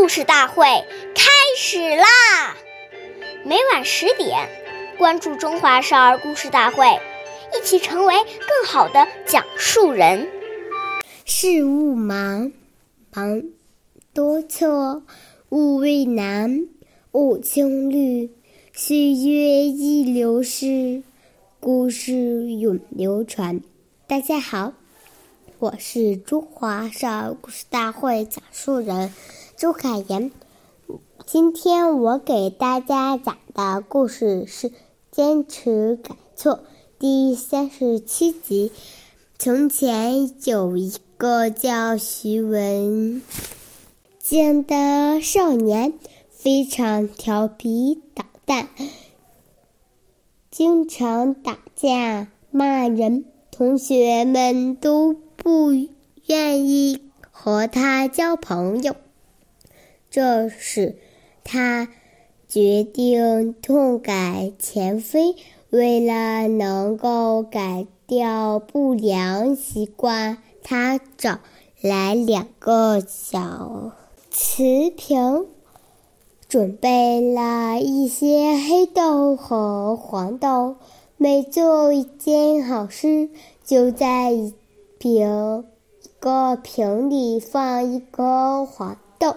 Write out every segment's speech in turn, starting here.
故事大会开始啦！每晚十点，关注《中华少儿故事大会》，一起成为更好的讲述人。事勿忙，忙多错；勿畏难，勿轻虑。岁月易流逝，故事永流传。大家好。我是中华少儿故事大会讲述人周凯言。今天我给大家讲的故事是《坚持改错》第三十七集。从前有一个叫徐文静的少年，非常调皮捣蛋，经常打架骂人，同学们都。不愿意和他交朋友，这时他决定痛改前非。为了能够改掉不良习惯，他找来两个小瓷瓶，准备了一些黑豆和黄豆。每做一件好事，就在一。瓶一个瓶里放一颗黄豆，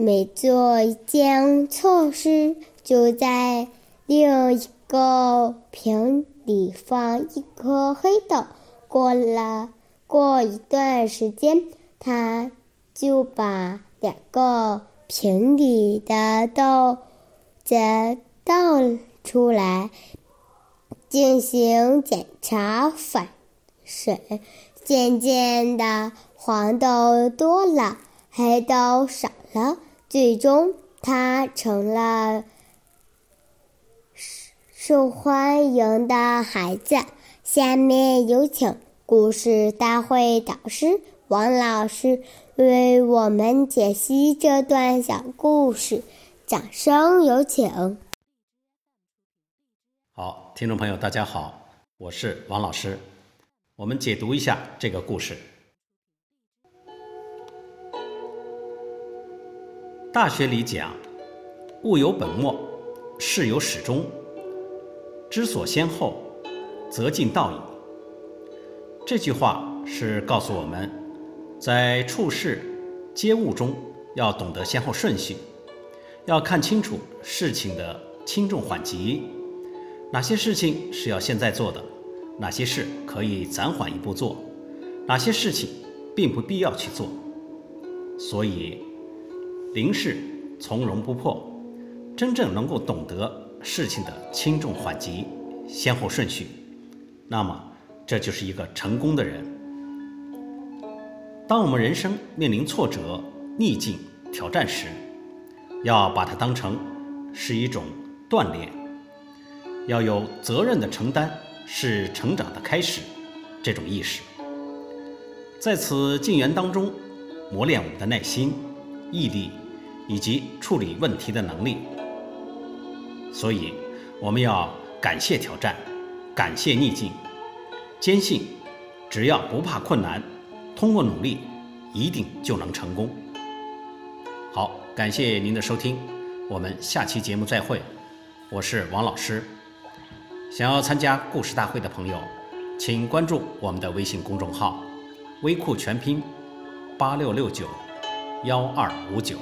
每做一件错事，就在另一个瓶里放一颗黑豆。过了过一段时间，他就把两个瓶里的豆子倒出来进行检查反。水渐渐的，黄豆多了，黑豆少了，最终他成了受欢迎的孩子。下面有请故事大会导师王老师为我们解析这段小故事，掌声有请。好，听众朋友，大家好，我是王老师。我们解读一下这个故事。大学里讲“物有本末，事有始终，知所先后，则近道矣”。这句话是告诉我们，在处事接物中要懂得先后顺序，要看清楚事情的轻重缓急，哪些事情是要现在做的。哪些事可以暂缓一步做，哪些事情并不必要去做。所以，临事从容不迫，真正能够懂得事情的轻重缓急、先后顺序，那么这就是一个成功的人。当我们人生面临挫折、逆境、挑战时，要把它当成是一种锻炼，要有责任的承担。是成长的开始，这种意识，在此进园当中，磨练我们的耐心、毅力以及处理问题的能力。所以，我们要感谢挑战，感谢逆境，坚信只要不怕困难，通过努力，一定就能成功。好，感谢您的收听，我们下期节目再会，我是王老师。想要参加故事大会的朋友，请关注我们的微信公众号“微库全拼八六六九幺二五九”。